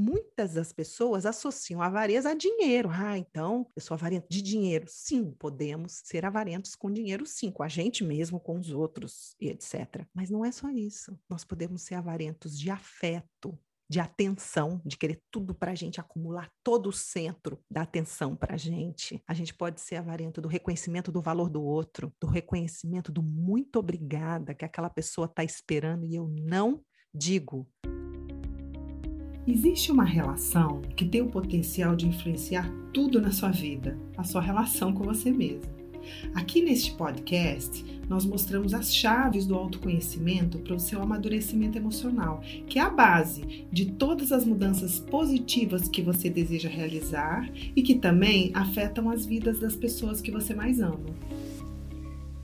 Muitas das pessoas associam avareza a dinheiro. Ah, então eu sou avarento de dinheiro. Sim, podemos ser avarentos com dinheiro, sim, com a gente mesmo, com os outros e etc. Mas não é só isso. Nós podemos ser avarentos de afeto, de atenção, de querer tudo para a gente, acumular todo o centro da atenção para a gente. A gente pode ser avarento do reconhecimento do valor do outro, do reconhecimento do muito obrigada que aquela pessoa está esperando e eu não digo. Existe uma relação que tem o potencial de influenciar tudo na sua vida, a sua relação com você mesmo. Aqui neste podcast, nós mostramos as chaves do autoconhecimento para o seu amadurecimento emocional, que é a base de todas as mudanças positivas que você deseja realizar e que também afetam as vidas das pessoas que você mais ama.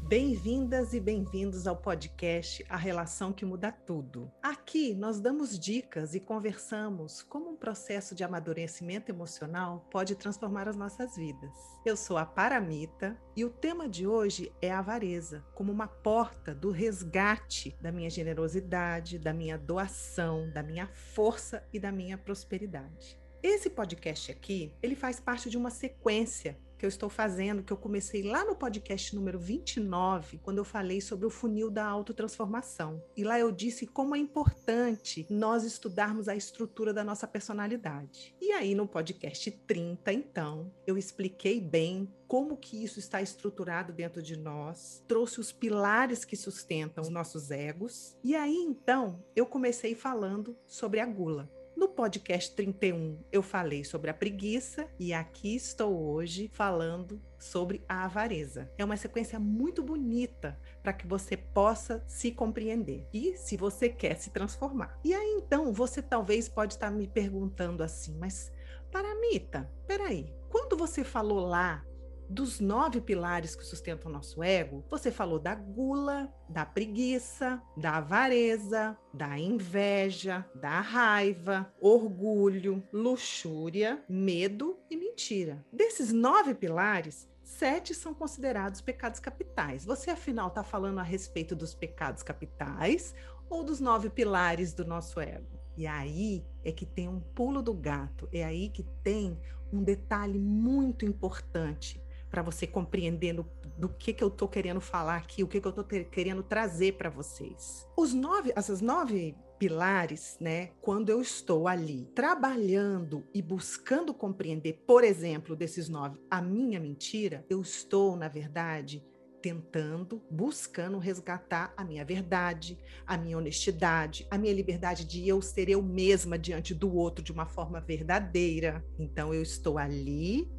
Bem-vindas e bem-vindos ao podcast A Relação que Muda Tudo. Aqui nós damos dicas e conversamos como um processo de amadurecimento emocional pode transformar as nossas vidas. Eu sou a Paramita e o tema de hoje é a avareza, como uma porta do resgate da minha generosidade, da minha doação, da minha força e da minha prosperidade. Esse podcast aqui, ele faz parte de uma sequência que eu estou fazendo, que eu comecei lá no podcast número 29, quando eu falei sobre o funil da autotransformação. E lá eu disse como é importante nós estudarmos a estrutura da nossa personalidade. E aí no podcast 30, então, eu expliquei bem como que isso está estruturado dentro de nós, trouxe os pilares que sustentam os nossos egos. E aí então, eu comecei falando sobre a gula. No podcast 31, eu falei sobre a preguiça e aqui estou hoje falando sobre a avareza. É uma sequência muito bonita para que você possa se compreender e se você quer se transformar. E aí então, você talvez pode estar me perguntando assim, mas Paramita, peraí, quando você falou lá dos nove pilares que sustentam o nosso ego, você falou da gula, da preguiça, da avareza, da inveja, da raiva, orgulho, luxúria, medo e mentira. Desses nove pilares, sete são considerados pecados capitais. Você, afinal, está falando a respeito dos pecados capitais ou dos nove pilares do nosso ego? E aí é que tem um pulo do gato, é aí que tem um detalhe muito importante para você compreendendo do que, que eu estou querendo falar aqui, o que, que eu estou querendo trazer para vocês. Os nove, essas nove pilares, né? Quando eu estou ali trabalhando e buscando compreender, por exemplo, desses nove, a minha mentira, eu estou, na verdade, tentando, buscando resgatar a minha verdade, a minha honestidade, a minha liberdade de eu ser eu mesma diante do outro de uma forma verdadeira. Então eu estou ali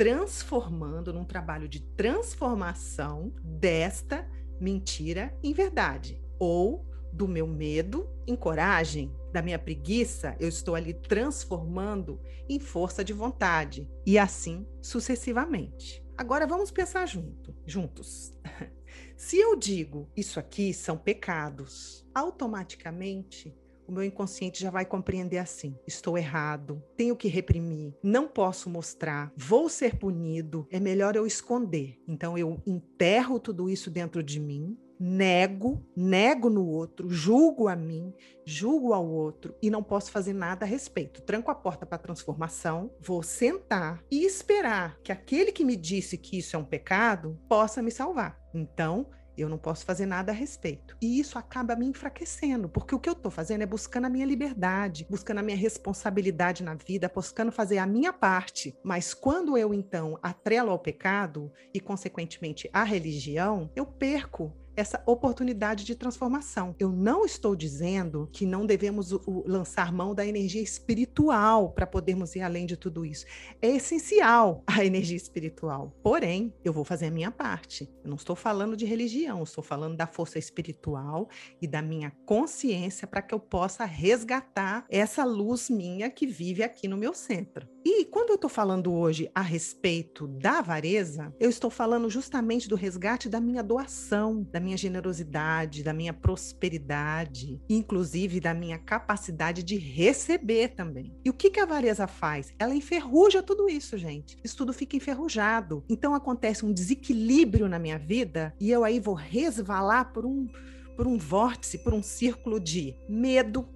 transformando num trabalho de transformação desta mentira em verdade, ou do meu medo em coragem, da minha preguiça, eu estou ali transformando em força de vontade e assim sucessivamente. Agora vamos pensar junto, juntos. Se eu digo isso aqui são pecados, automaticamente o meu inconsciente já vai compreender assim: estou errado, tenho que reprimir, não posso mostrar, vou ser punido, é melhor eu esconder. Então eu enterro tudo isso dentro de mim, nego, nego no outro, julgo a mim, julgo ao outro e não posso fazer nada a respeito. Tranco a porta para a transformação, vou sentar e esperar que aquele que me disse que isso é um pecado possa me salvar. Então, eu não posso fazer nada a respeito. E isso acaba me enfraquecendo, porque o que eu estou fazendo é buscando a minha liberdade, buscando a minha responsabilidade na vida, buscando fazer a minha parte. Mas quando eu então atrelo ao pecado e, consequentemente, à religião, eu perco essa oportunidade de transformação. Eu não estou dizendo que não devemos o, lançar mão da energia espiritual para podermos ir além de tudo isso. É essencial a energia espiritual. Porém, eu vou fazer a minha parte. Eu não estou falando de religião, estou falando da força espiritual e da minha consciência para que eu possa resgatar essa luz minha que vive aqui no meu centro. E quando eu estou falando hoje a respeito da avareza, eu estou falando justamente do resgate da minha doação, da minha generosidade, da minha prosperidade, inclusive da minha capacidade de receber também. E o que, que a avareza faz? Ela enferruja tudo isso, gente. Isso tudo fica enferrujado. Então acontece um desequilíbrio na minha vida e eu aí vou resvalar por um, por um vórtice, por um círculo de medo,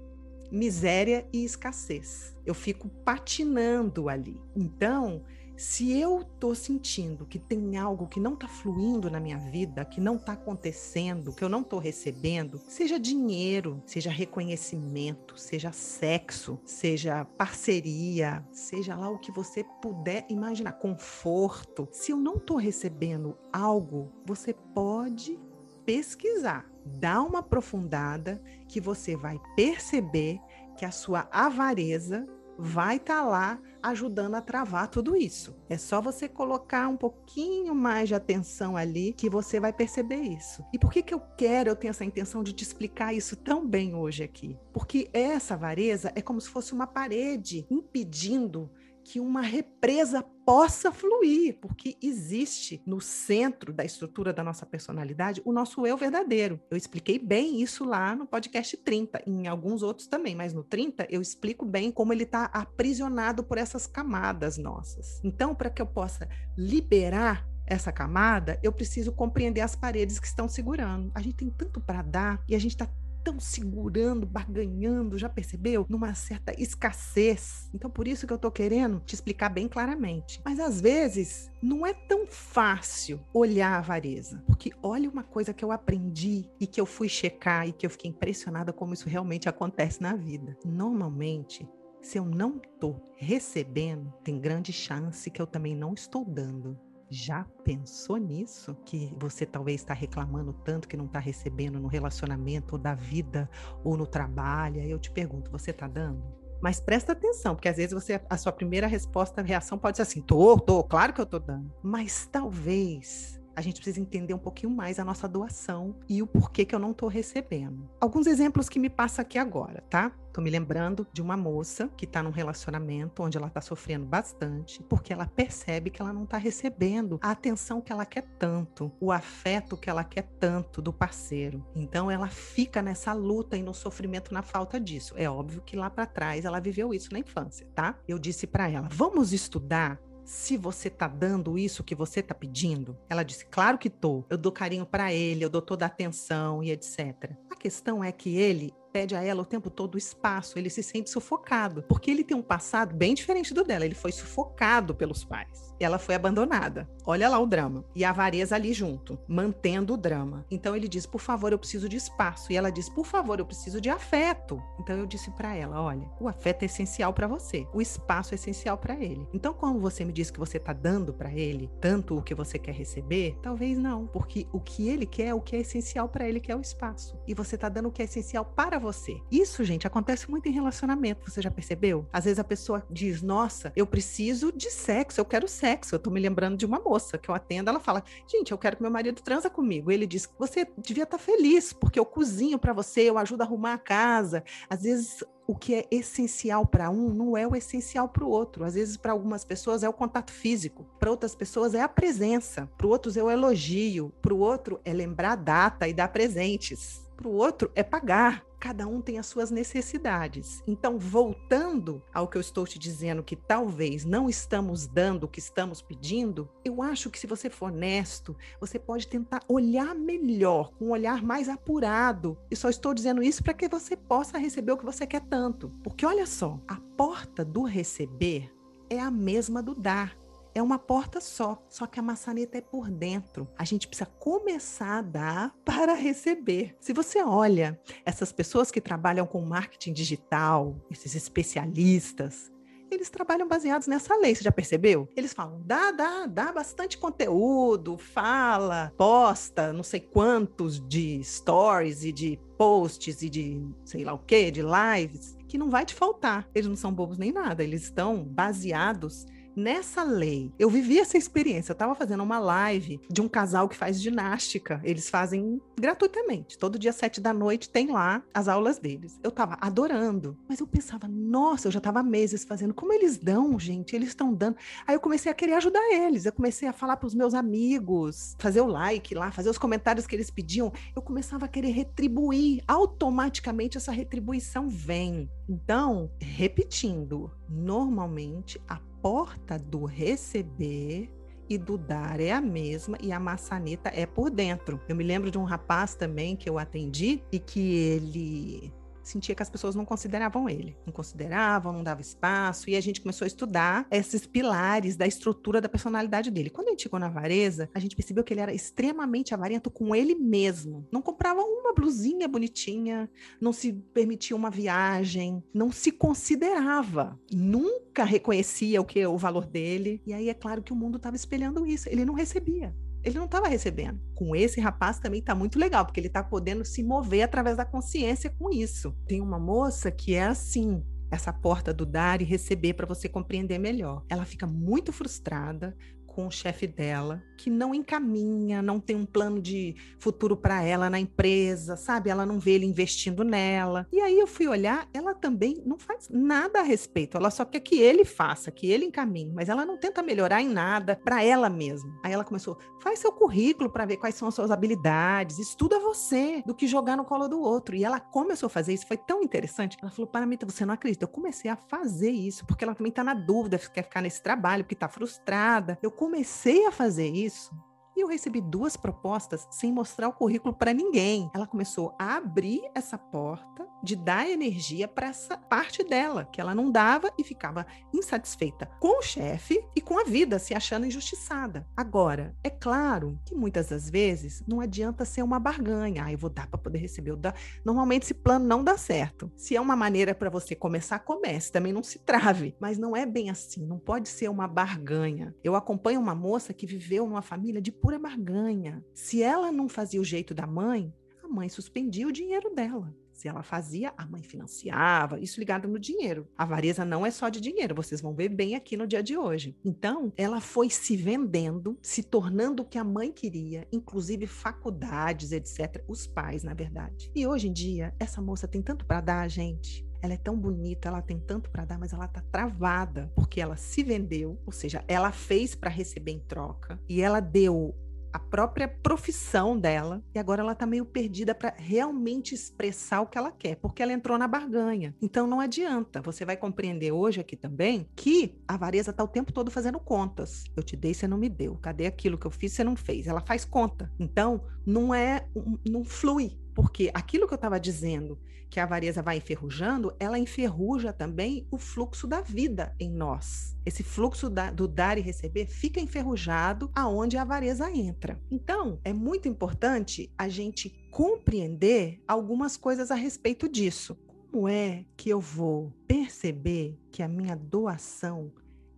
miséria e escassez. Eu fico patinando ali. Então, se eu estou sentindo que tem algo que não está fluindo na minha vida, que não está acontecendo, que eu não estou recebendo, seja dinheiro, seja reconhecimento, seja sexo, seja parceria, seja lá o que você puder imaginar, conforto. Se eu não estou recebendo algo, você pode pesquisar, dar uma aprofundada, que você vai perceber que a sua avareza vai estar tá lá ajudando a travar tudo isso. É só você colocar um pouquinho mais de atenção ali que você vai perceber isso. E por que, que eu quero, eu tenho essa intenção de te explicar isso tão bem hoje aqui? Porque essa avareza é como se fosse uma parede impedindo que uma represa possa fluir, porque existe no centro da estrutura da nossa personalidade o nosso eu verdadeiro. Eu expliquei bem isso lá no podcast 30, em alguns outros também, mas no 30 eu explico bem como ele está aprisionado por essas camadas nossas. Então, para que eu possa liberar essa camada, eu preciso compreender as paredes que estão segurando. A gente tem tanto para dar e a gente está estão segurando, barganhando, já percebeu? Numa certa escassez. Então, por isso que eu estou querendo te explicar bem claramente. Mas às vezes não é tão fácil olhar a avareza. Porque olha uma coisa que eu aprendi e que eu fui checar e que eu fiquei impressionada como isso realmente acontece na vida. Normalmente, se eu não estou recebendo, tem grande chance que eu também não estou dando. Já pensou nisso? Que você talvez está reclamando tanto que não está recebendo no relacionamento, ou da vida, ou no trabalho. Aí eu te pergunto, você está dando? Mas presta atenção, porque às vezes você a sua primeira resposta, a reação pode ser assim: tô, tô, claro que eu tô dando. Mas talvez a gente precisa entender um pouquinho mais a nossa doação e o porquê que eu não estou recebendo. Alguns exemplos que me passa aqui agora, tá? Tô me lembrando de uma moça que está num relacionamento onde ela está sofrendo bastante, porque ela percebe que ela não está recebendo a atenção que ela quer tanto, o afeto que ela quer tanto do parceiro. Então ela fica nessa luta e no sofrimento na falta disso. É óbvio que lá para trás ela viveu isso na infância, tá? Eu disse para ela: "Vamos estudar se você tá dando isso que você tá pedindo? Ela disse: Claro que tô. Eu dou carinho para ele, eu dou toda a atenção e etc. A questão é que ele pede a ela o tempo todo espaço, ele se sente sufocado, porque ele tem um passado bem diferente do dela, ele foi sufocado pelos pais. Ela foi abandonada. Olha lá o drama. E a avareza ali junto, mantendo o drama. Então ele diz: "Por favor, eu preciso de espaço". E ela diz: "Por favor, eu preciso de afeto". Então eu disse para ela: "Olha, o afeto é essencial para você. O espaço é essencial para ele. Então quando você me diz que você tá dando para ele tanto o que você quer receber, talvez não, porque o que ele quer é o que é essencial para ele, que é o espaço. E você tá dando o que é essencial para você. Isso, gente, acontece muito em relacionamento, você já percebeu? Às vezes a pessoa diz: "Nossa, eu preciso de sexo, eu quero sexo". Eu tô me lembrando de uma moça que eu atendo, ela fala: "Gente, eu quero que meu marido transa comigo". Ele diz: "Você devia estar tá feliz, porque eu cozinho para você, eu ajudo a arrumar a casa". Às vezes o que é essencial para um não é o essencial para o outro. Às vezes, para algumas pessoas, é o contato físico, para outras pessoas, é a presença, para outros, é o elogio, para o outro, é lembrar a data e dar presentes, para o outro, é pagar cada um tem as suas necessidades. Então, voltando ao que eu estou te dizendo, que talvez não estamos dando o que estamos pedindo, eu acho que se você for honesto, você pode tentar olhar melhor, com um olhar mais apurado. E só estou dizendo isso para que você possa receber o que você quer tanto. Porque olha só, a porta do receber é a mesma do dar é uma porta só, só que a maçaneta é por dentro. A gente precisa começar a dar para receber. Se você olha essas pessoas que trabalham com marketing digital, esses especialistas, eles trabalham baseados nessa lei, você já percebeu? Eles falam, dá, dá, dá bastante conteúdo, fala, posta não sei quantos de stories e de posts e de sei lá o que, de lives, que não vai te faltar. Eles não são bobos nem nada, eles estão baseados Nessa lei, eu vivi essa experiência. Eu estava fazendo uma live de um casal que faz ginástica. Eles fazem gratuitamente. Todo dia, sete da noite, tem lá as aulas deles. Eu estava adorando. Mas eu pensava, nossa, eu já estava meses fazendo. Como eles dão, gente? Eles estão dando. Aí eu comecei a querer ajudar eles. Eu comecei a falar para os meus amigos, fazer o like lá, fazer os comentários que eles pediam. Eu começava a querer retribuir. Automaticamente essa retribuição vem. Então, repetindo, normalmente a porta do receber e do dar é a mesma e a maçaneta é por dentro. Eu me lembro de um rapaz também que eu atendi e que ele sentia que as pessoas não consideravam ele. Não consideravam, não dava espaço. E a gente começou a estudar esses pilares da estrutura da personalidade dele. Quando a gente chegou na avareza, a gente percebeu que ele era extremamente avarento com ele mesmo. Não comprava uma blusinha bonitinha, não se permitia uma viagem, não se considerava. Nunca reconhecia o que o valor dele. E aí é claro que o mundo estava espelhando isso. Ele não recebia ele não estava recebendo. Com esse rapaz também está muito legal, porque ele está podendo se mover através da consciência com isso. Tem uma moça que é assim, essa porta do dar e receber para você compreender melhor. Ela fica muito frustrada com o chefe dela, que não encaminha, não tem um plano de futuro para ela na empresa, sabe? Ela não vê ele investindo nela. E aí eu fui olhar, ela também não faz nada a respeito, ela só quer que ele faça, que ele encaminhe, mas ela não tenta melhorar em nada para ela mesma. Aí ela começou, faz seu currículo para ver quais são as suas habilidades, estuda você, do que jogar no colo do outro. E ela começou a fazer isso, foi tão interessante. Ela falou: "Para mim, você não acredita, eu comecei a fazer isso, porque ela também tá na dúvida, quer ficar nesse trabalho, porque tá frustrada. Eu comecei a fazer isso e eu recebi duas propostas sem mostrar o currículo para ninguém. Ela começou a abrir essa porta de dar energia para essa parte dela, que ela não dava e ficava insatisfeita com o chefe e com a vida, se achando injustiçada. Agora, é claro que muitas das vezes não adianta ser uma barganha. Ah, eu vou dar para poder receber. Eu dar. Normalmente esse plano não dá certo. Se é uma maneira para você começar, comece. Também não se trave. Mas não é bem assim. Não pode ser uma barganha. Eu acompanho uma moça que viveu numa família de pura barganha. Se ela não fazia o jeito da mãe, a mãe suspendia o dinheiro dela. Se ela fazia, a mãe financiava, isso ligado no dinheiro. A avareza não é só de dinheiro, vocês vão ver bem aqui no dia de hoje. Então, ela foi se vendendo, se tornando o que a mãe queria, inclusive faculdades, etc. Os pais, na verdade. E hoje em dia, essa moça tem tanto para dar, gente ela é tão bonita, ela tem tanto para dar, mas ela tá travada porque ela se vendeu, ou seja, ela fez para receber em troca e ela deu a própria profissão dela e agora ela está meio perdida para realmente expressar o que ela quer, porque ela entrou na barganha. Então não adianta. Você vai compreender hoje aqui também que a avareza está o tempo todo fazendo contas. Eu te dei, você não me deu. Cadê aquilo que eu fiz, você não fez? Ela faz conta. Então não é, não flui. Porque aquilo que eu estava dizendo, que a avareza vai enferrujando, ela enferruja também o fluxo da vida em nós. Esse fluxo da, do dar e receber fica enferrujado aonde a avareza entra. Então, é muito importante a gente compreender algumas coisas a respeito disso. Como é que eu vou perceber que a minha doação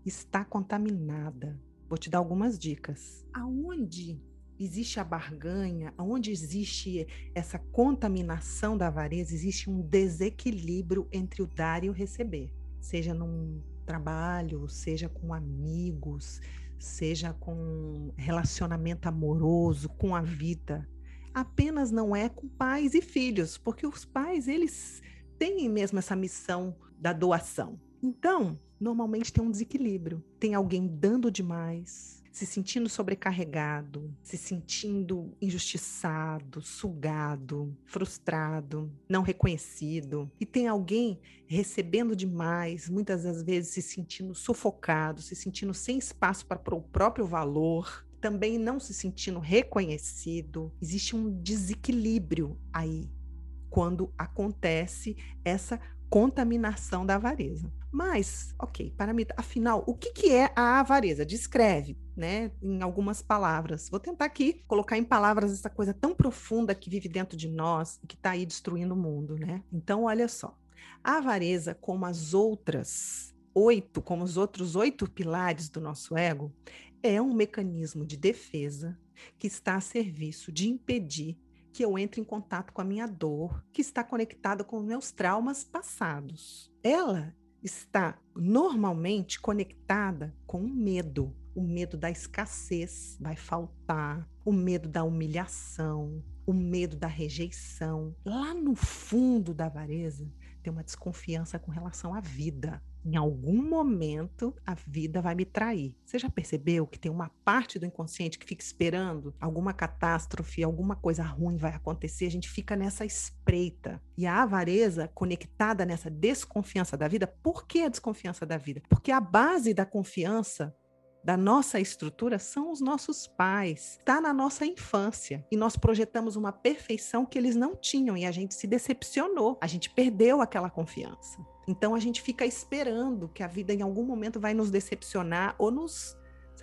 está contaminada? Vou te dar algumas dicas. Aonde existe a barganha, onde existe essa contaminação da avareza, existe um desequilíbrio entre o dar e o receber, seja num trabalho, seja com amigos, seja com relacionamento amoroso, com a vida. Apenas não é com pais e filhos, porque os pais, eles têm mesmo essa missão da doação. Então, normalmente tem um desequilíbrio. Tem alguém dando demais, se sentindo sobrecarregado, se sentindo injustiçado, sugado, frustrado, não reconhecido, e tem alguém recebendo demais, muitas das vezes se sentindo sufocado, se sentindo sem espaço para o próprio valor, também não se sentindo reconhecido, existe um desequilíbrio aí quando acontece essa contaminação da avareza. Mas, ok, para mim, afinal, o que, que é a avareza? Descreve, né, em algumas palavras. Vou tentar aqui colocar em palavras essa coisa tão profunda que vive dentro de nós e que está aí destruindo o mundo, né? Então, olha só. A avareza, como as outras oito, como os outros oito pilares do nosso ego, é um mecanismo de defesa que está a serviço de impedir que eu entre em contato com a minha dor, que está conectada com meus traumas passados. Ela está normalmente conectada com o medo, o medo da escassez, vai faltar, o medo da humilhação, o medo da rejeição. Lá no fundo da avareza tem uma desconfiança com relação à vida em algum momento a vida vai me trair. Você já percebeu que tem uma parte do inconsciente que fica esperando alguma catástrofe, alguma coisa ruim vai acontecer? A gente fica nessa espreita. E a avareza, conectada nessa desconfiança da vida, por que a desconfiança da vida? Porque a base da confiança da nossa estrutura são os nossos pais. Está na nossa infância. E nós projetamos uma perfeição que eles não tinham e a gente se decepcionou. A gente perdeu aquela confiança. Então a gente fica esperando que a vida em algum momento vai nos decepcionar ou nos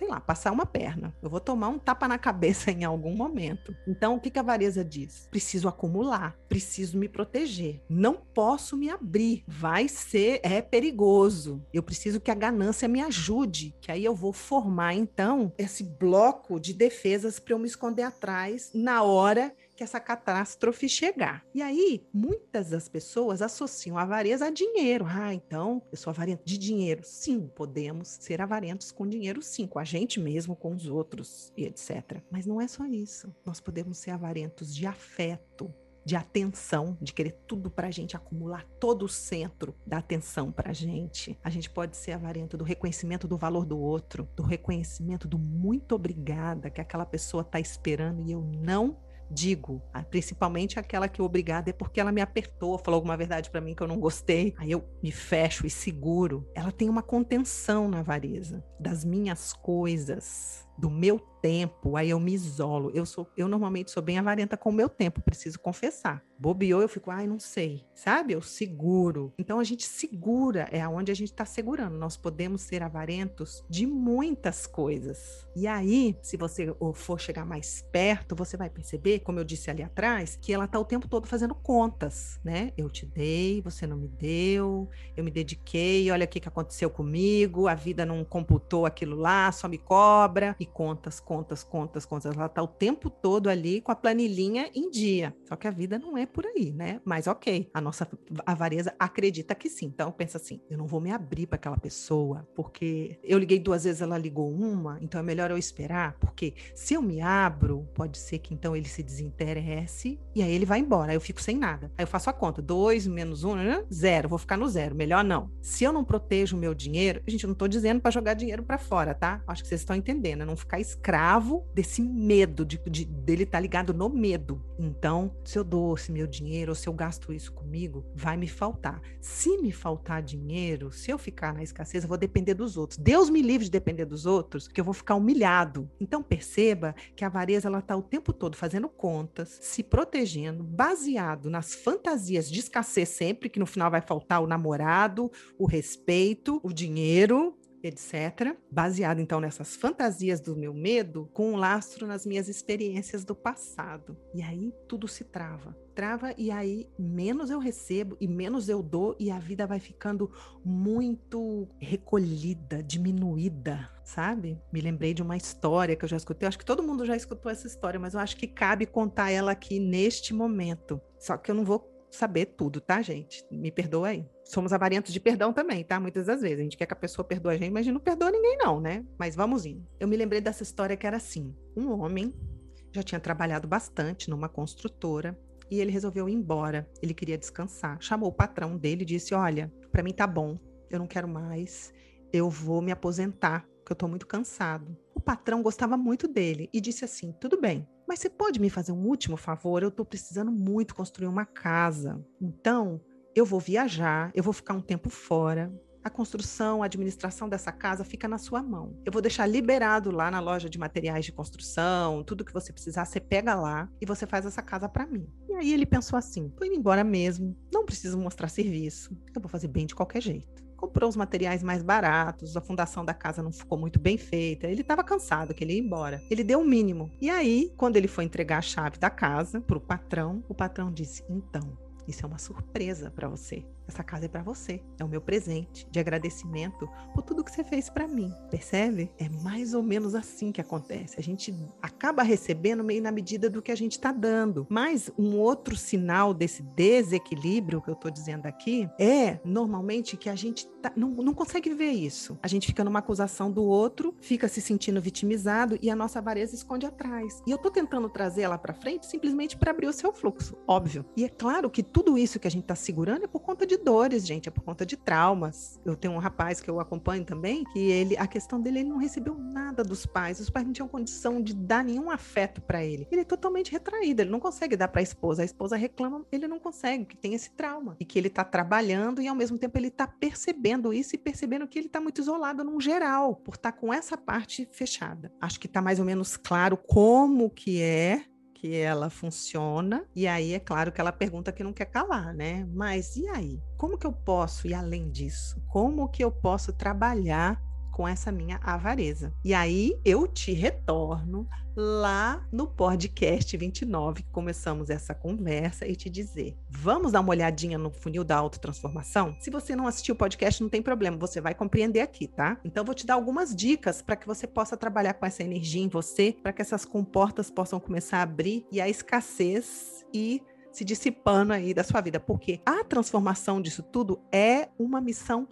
sei lá, passar uma perna. Eu vou tomar um tapa na cabeça em algum momento. Então, o que, que a Vareza diz? Preciso acumular, preciso me proteger. Não posso me abrir. Vai ser, é perigoso. Eu preciso que a ganância me ajude, que aí eu vou formar, então, esse bloco de defesas para eu me esconder atrás na hora que essa catástrofe chegar. E aí, muitas das pessoas associam avareza a dinheiro. Ah, então, eu sou avarento de dinheiro. Sim, podemos ser avarentos com dinheiro, sim, com a gente mesmo, com os outros e etc. Mas não é só isso. Nós podemos ser avarentos de afeto, de atenção, de querer tudo para a gente, acumular todo o centro da atenção para a gente. A gente pode ser avarento do reconhecimento do valor do outro, do reconhecimento do muito obrigada que aquela pessoa está esperando e eu não digo, principalmente aquela que obrigada é porque ela me apertou, falou alguma verdade para mim que eu não gostei, aí eu me fecho e seguro. Ela tem uma contenção na avareza das minhas coisas, do meu tempo, aí eu me isolo. Eu sou, eu normalmente sou bem avarenta com o meu tempo, preciso confessar. Bobeou, eu fico, ai, não sei, sabe? Eu seguro. Então a gente segura, é aonde a gente está segurando. Nós podemos ser avarentos de muitas coisas. E aí, se você for chegar mais perto, você vai perceber, como eu disse ali atrás, que ela está o tempo todo fazendo contas, né? Eu te dei, você não me deu, eu me dediquei, olha o que, que aconteceu comigo, a vida não computou aquilo lá, só me cobra, e contas, contas contas, contas. Ela está o tempo todo ali com a planilhinha em dia. Só que a vida não é por aí, né? Mas ok, a nossa avareza acredita que sim. Então pensa assim: eu não vou me abrir para aquela pessoa, porque eu liguei duas vezes, ela ligou uma, então é melhor eu esperar, porque se eu me abro, pode ser que então ele se desinteresse e aí ele vai embora. Aí eu fico sem nada. Aí eu faço a conta: dois menos um, né? zero. Vou ficar no zero. Melhor não. Se eu não protejo o meu dinheiro, gente, eu não estou dizendo para jogar dinheiro para fora, tá? Acho que vocês estão entendendo. É não ficar escravo escravo desse medo, de, de dele estar tá ligado no medo. Então, se eu dou esse meu dinheiro, ou se eu gasto isso comigo, vai me faltar. Se me faltar dinheiro, se eu ficar na escassez, eu vou depender dos outros. Deus me livre de depender dos outros, que eu vou ficar humilhado. Então, perceba que a avareza ela está o tempo todo fazendo contas, se protegendo, baseado nas fantasias de escassez sempre, que no final vai faltar o namorado, o respeito, o dinheiro, etc. Baseado então nessas fantasias do meu medo, com um lastro nas minhas experiências do passado. E aí tudo se trava. Trava e aí menos eu recebo e menos eu dou e a vida vai ficando muito recolhida, diminuída, sabe? Me lembrei de uma história que eu já escutei. Eu acho que todo mundo já escutou essa história, mas eu acho que cabe contar ela aqui neste momento. Só que eu não vou saber tudo, tá, gente? Me perdoa aí. Somos avarentos de perdão também, tá? Muitas das vezes. A gente quer que a pessoa perdoe a gente, mas a gente não perdoa ninguém, não, né? Mas vamos indo. Eu me lembrei dessa história que era assim: um homem já tinha trabalhado bastante numa construtora e ele resolveu ir embora. Ele queria descansar. Chamou o patrão dele e disse: Olha, para mim tá bom, eu não quero mais, eu vou me aposentar, porque eu tô muito cansado. O patrão gostava muito dele e disse assim: Tudo bem, mas você pode me fazer um último favor? Eu estou precisando muito construir uma casa. Então, eu vou viajar, eu vou ficar um tempo fora. A construção, a administração dessa casa fica na sua mão. Eu vou deixar liberado lá na loja de materiais de construção, tudo que você precisar, você pega lá e você faz essa casa para mim. E aí ele pensou assim: tô indo embora mesmo, não preciso mostrar serviço, eu vou fazer bem de qualquer jeito comprou os materiais mais baratos, a fundação da casa não ficou muito bem feita, ele estava cansado, que ele ia embora. Ele deu o mínimo. E aí, quando ele foi entregar a chave da casa para o patrão, o patrão disse: Então, isso é uma surpresa para você. Essa casa é para você. É o meu presente de agradecimento por tudo que você fez para mim. Percebe? É mais ou menos assim que acontece. A gente acaba recebendo meio na medida do que a gente está dando. Mas um outro sinal desse desequilíbrio que eu estou dizendo aqui é normalmente que a gente tá, não, não consegue ver isso. A gente fica numa acusação do outro, fica se sentindo vitimizado e a nossa avareza esconde atrás. E eu estou tentando trazer ela para frente simplesmente para abrir o seu fluxo, óbvio. E é claro que tudo isso que a gente está segurando é por conta de de dores, gente, é por conta de traumas. Eu tenho um rapaz que eu acompanho também, que ele, a questão dele, ele não recebeu nada dos pais. Os pais não tinham condição de dar nenhum afeto para ele. Ele é totalmente retraído, ele não consegue dar para a esposa. A esposa reclama, ele não consegue, que tem esse trauma e que ele está trabalhando e ao mesmo tempo ele está percebendo isso e percebendo que ele está muito isolado num geral, por estar tá com essa parte fechada. Acho que está mais ou menos claro como que é que ela funciona. E aí é claro que ela pergunta que não quer calar, né? Mas e aí? Como que eu posso ir além disso? Como que eu posso trabalhar com essa minha avareza. E aí eu te retorno lá no podcast 29 que começamos essa conversa e te dizer: vamos dar uma olhadinha no funil da autotransformação? Se você não assistiu o podcast, não tem problema, você vai compreender aqui, tá? Então vou te dar algumas dicas para que você possa trabalhar com essa energia em você, para que essas comportas possam começar a abrir e a escassez e se dissipando aí da sua vida, porque a transformação disso tudo é uma missão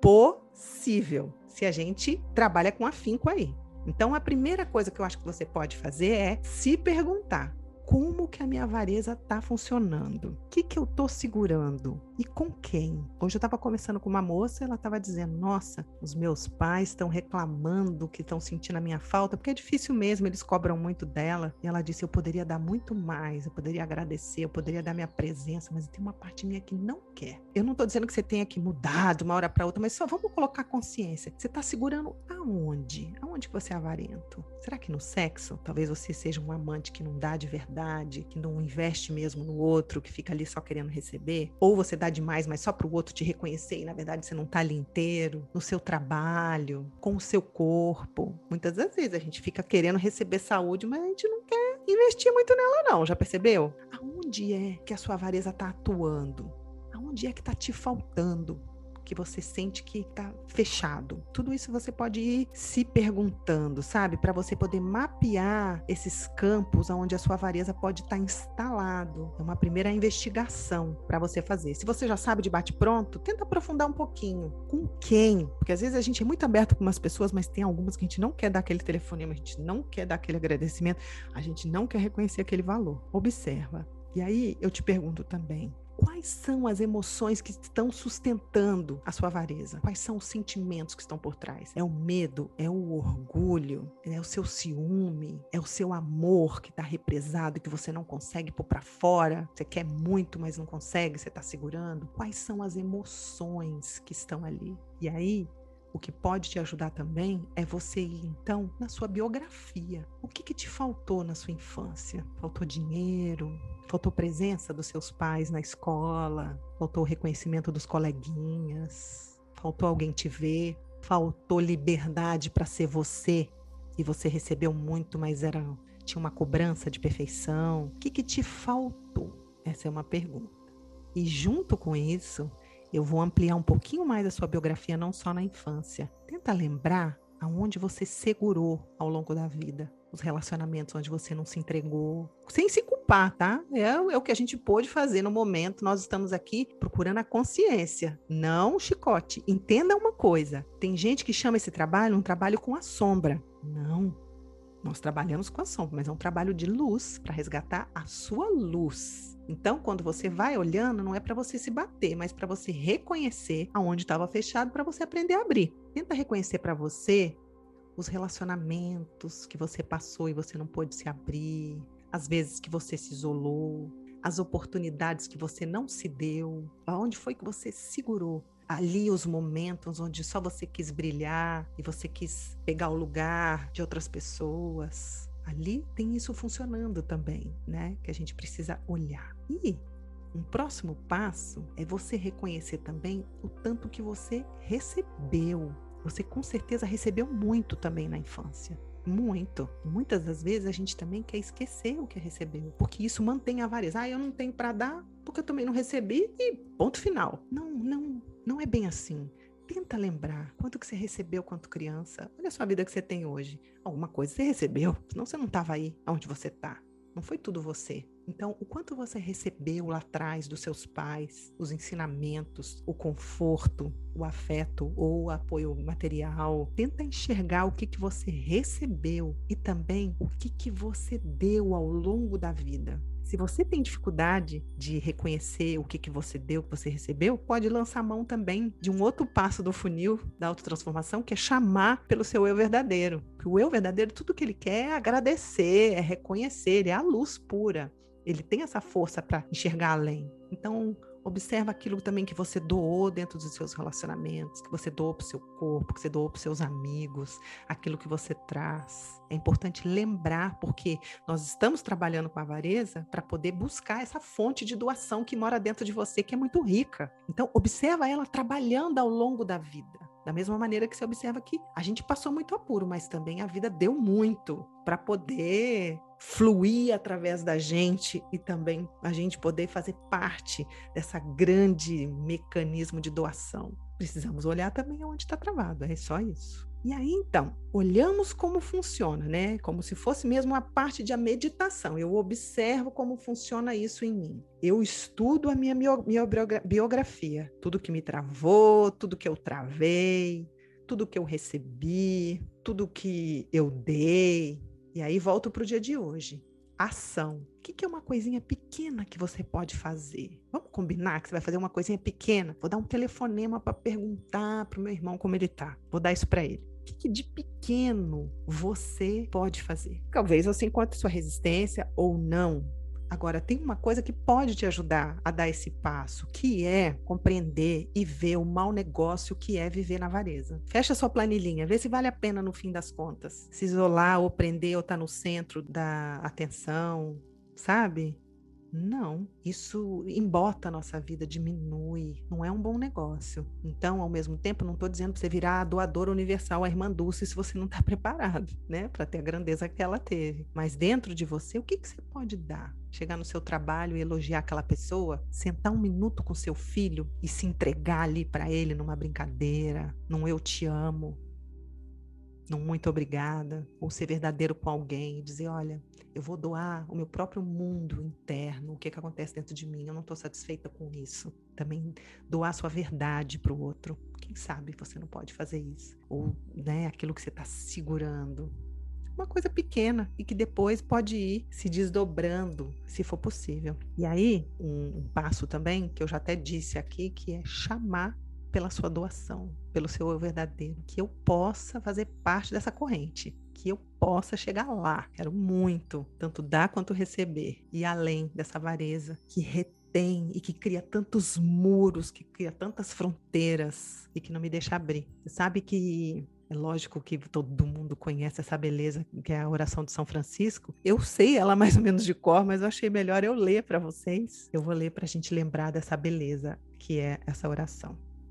possível se a gente trabalha com afinco aí. Então, a primeira coisa que eu acho que você pode fazer é se perguntar: como que a minha avareza está funcionando? O que, que eu estou segurando? E com quem? Hoje eu estava conversando com uma moça, ela estava dizendo: Nossa, os meus pais estão reclamando que estão sentindo a minha falta, porque é difícil mesmo, eles cobram muito dela. E ela disse: Eu poderia dar muito mais, eu poderia agradecer, eu poderia dar minha presença, mas tem uma parte minha que não quer. Eu não estou dizendo que você tenha que mudar de uma hora para outra, mas só vamos colocar consciência. Você está segurando aonde? Aonde que você é avarento? Será que no sexo? Talvez você seja um amante que não dá de verdade, que não investe mesmo no outro, que fica ali só querendo receber? Ou você dá demais, mas só para o outro te reconhecer e na verdade você não está ali inteiro? No seu trabalho, com o seu corpo? Muitas das vezes a gente fica querendo receber saúde, mas a gente não quer investir muito nela, não. Já percebeu? Aonde é que a sua avareza está atuando? Aonde é que está te faltando? Que você sente que está fechado. Tudo isso você pode ir se perguntando, sabe? Para você poder mapear esses campos onde a sua avareza pode estar tá instalado. É uma primeira investigação para você fazer. Se você já sabe de bate-pronto, tenta aprofundar um pouquinho. Com quem? Porque às vezes a gente é muito aberto com umas pessoas, mas tem algumas que a gente não quer dar aquele telefonema, a gente não quer dar aquele agradecimento, a gente não quer reconhecer aquele valor. Observa. E aí eu te pergunto também, Quais são as emoções que estão sustentando a sua avareza? Quais são os sentimentos que estão por trás? É o medo? É o orgulho? É o seu ciúme? É o seu amor que está represado e que você não consegue pôr para fora? Você quer muito, mas não consegue, você está segurando? Quais são as emoções que estão ali? E aí, o que pode te ajudar também é você ir, então, na sua biografia. O que, que te faltou na sua infância? Faltou dinheiro? Faltou presença dos seus pais na escola? Faltou reconhecimento dos coleguinhas? Faltou alguém te ver? Faltou liberdade para ser você? E você recebeu muito, mas era tinha uma cobrança de perfeição? O que, que te faltou? Essa é uma pergunta. E junto com isso, eu vou ampliar um pouquinho mais a sua biografia, não só na infância. Tenta lembrar aonde você segurou ao longo da vida. Os relacionamentos onde você não se entregou, sem se culpar, tá? É, é, o que a gente pôde fazer no momento. Nós estamos aqui procurando a consciência, não o chicote. Entenda uma coisa: tem gente que chama esse trabalho um trabalho com a sombra. Não. Nós trabalhamos com a sombra, mas é um trabalho de luz para resgatar a sua luz. Então, quando você vai olhando, não é para você se bater, mas para você reconhecer aonde estava fechado para você aprender a abrir. Tenta reconhecer para você os relacionamentos que você passou e você não pôde se abrir, as vezes que você se isolou, as oportunidades que você não se deu, aonde foi que você segurou ali os momentos onde só você quis brilhar e você quis pegar o lugar de outras pessoas ali tem isso funcionando também, né? Que a gente precisa olhar. E um próximo passo é você reconhecer também o tanto que você recebeu. Você com certeza recebeu muito também na infância. Muito. Muitas das vezes a gente também quer esquecer o que recebeu, porque isso mantém a avareza. Ah, eu não tenho para dar, porque eu também não recebi e ponto final. Não, não, não é bem assim. Tenta lembrar quanto que você recebeu quanto criança. Olha a sua vida que você tem hoje. Alguma coisa você recebeu, senão você não estava aí onde você está. Não foi tudo você. Então, o quanto você recebeu lá atrás dos seus pais, os ensinamentos, o conforto, o afeto ou o apoio material, tenta enxergar o que, que você recebeu e também o que, que você deu ao longo da vida. Se você tem dificuldade de reconhecer o que, que você deu, o que você recebeu, pode lançar mão também de um outro passo do funil da autotransformação, que é chamar pelo seu eu verdadeiro. Porque o eu verdadeiro, tudo que ele quer é agradecer, é reconhecer, ele é a luz pura. Ele tem essa força para enxergar além. Então, Observa aquilo também que você doou dentro dos seus relacionamentos, que você doou para o seu corpo, que você doou para os seus amigos, aquilo que você traz. É importante lembrar, porque nós estamos trabalhando com a avareza para poder buscar essa fonte de doação que mora dentro de você, que é muito rica. Então, observa ela trabalhando ao longo da vida. Da mesma maneira que você observa que a gente passou muito apuro, mas também a vida deu muito para poder fluir através da gente e também a gente poder fazer parte dessa grande mecanismo de doação. Precisamos olhar também onde está travado, é só isso. E aí, então, olhamos como funciona, né? Como se fosse mesmo a parte de a meditação. Eu observo como funciona isso em mim. Eu estudo a minha biografia, tudo que me travou, tudo que eu travei, tudo que eu recebi, tudo que eu dei. E aí volto para o dia de hoje. Ação. O que é uma coisinha pequena que você pode fazer? Vamos combinar que você vai fazer uma coisinha pequena? Vou dar um telefonema para perguntar para o meu irmão como ele tá. Vou dar isso para ele. O que de pequeno você pode fazer? Talvez você encontre sua resistência ou não. Agora, tem uma coisa que pode te ajudar a dar esse passo, que é compreender e ver o mau negócio que é viver na avareza. Fecha sua planilhinha, vê se vale a pena no fim das contas. Se isolar ou prender ou estar tá no centro da atenção, sabe? Não, isso embota a nossa vida, diminui, não é um bom negócio. Então, ao mesmo tempo, não estou dizendo para você virar a doadora universal, a irmã Dulce, se você não está preparado, né, para ter a grandeza que ela teve. Mas dentro de você, o que, que você pode dar? Chegar no seu trabalho e elogiar aquela pessoa, sentar um minuto com seu filho e se entregar ali para ele numa brincadeira, num eu te amo, num muito obrigada, ou ser verdadeiro com alguém e dizer: olha, eu vou doar o meu próprio mundo interno, o que, que acontece dentro de mim, eu não estou satisfeita com isso. Também doar sua verdade para o outro. Quem sabe você não pode fazer isso? Ou né, aquilo que você está segurando. Uma coisa pequena e que depois pode ir se desdobrando, se for possível. E aí, um, um passo também, que eu já até disse aqui, que é chamar pela sua doação, pelo seu eu verdadeiro, que eu possa fazer parte dessa corrente, que eu possa chegar lá. Quero muito, tanto dar quanto receber, e além dessa avareza que retém e que cria tantos muros, que cria tantas fronteiras e que não me deixa abrir. Você sabe que é lógico que todo mundo conhece essa beleza que é a oração de São Francisco. Eu sei ela mais ou menos de cor, mas eu achei melhor eu ler para vocês. Eu vou ler para a gente lembrar dessa beleza que é essa oração.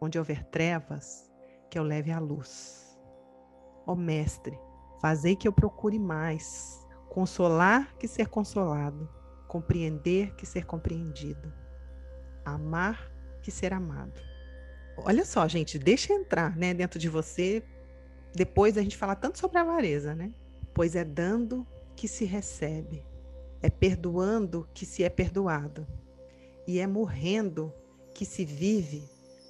onde houver trevas, que eu leve a luz. Ó Mestre, fazei que eu procure mais, consolar que ser consolado, compreender que ser compreendido, amar que ser amado. Olha só, gente, deixa entrar, né, dentro de você. Depois a gente fala tanto sobre a avareza, né? Pois é dando que se recebe, é perdoando que se é perdoado, e é morrendo que se vive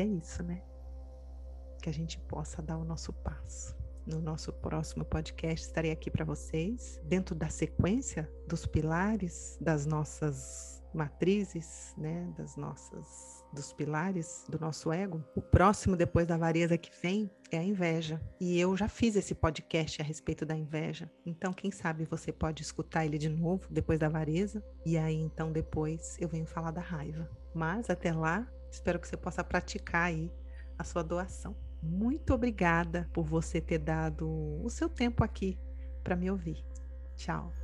Que é isso, né? Que a gente possa dar o nosso passo. No nosso próximo podcast estarei aqui para vocês, dentro da sequência dos pilares das nossas matrizes, né, das nossas dos pilares do nosso ego, o próximo depois da avareza que vem é a inveja. E eu já fiz esse podcast a respeito da inveja. Então, quem sabe você pode escutar ele de novo depois da avareza e aí então depois eu venho falar da raiva. Mas até lá, espero que você possa praticar aí a sua doação. Muito obrigada por você ter dado o seu tempo aqui para me ouvir. Tchau.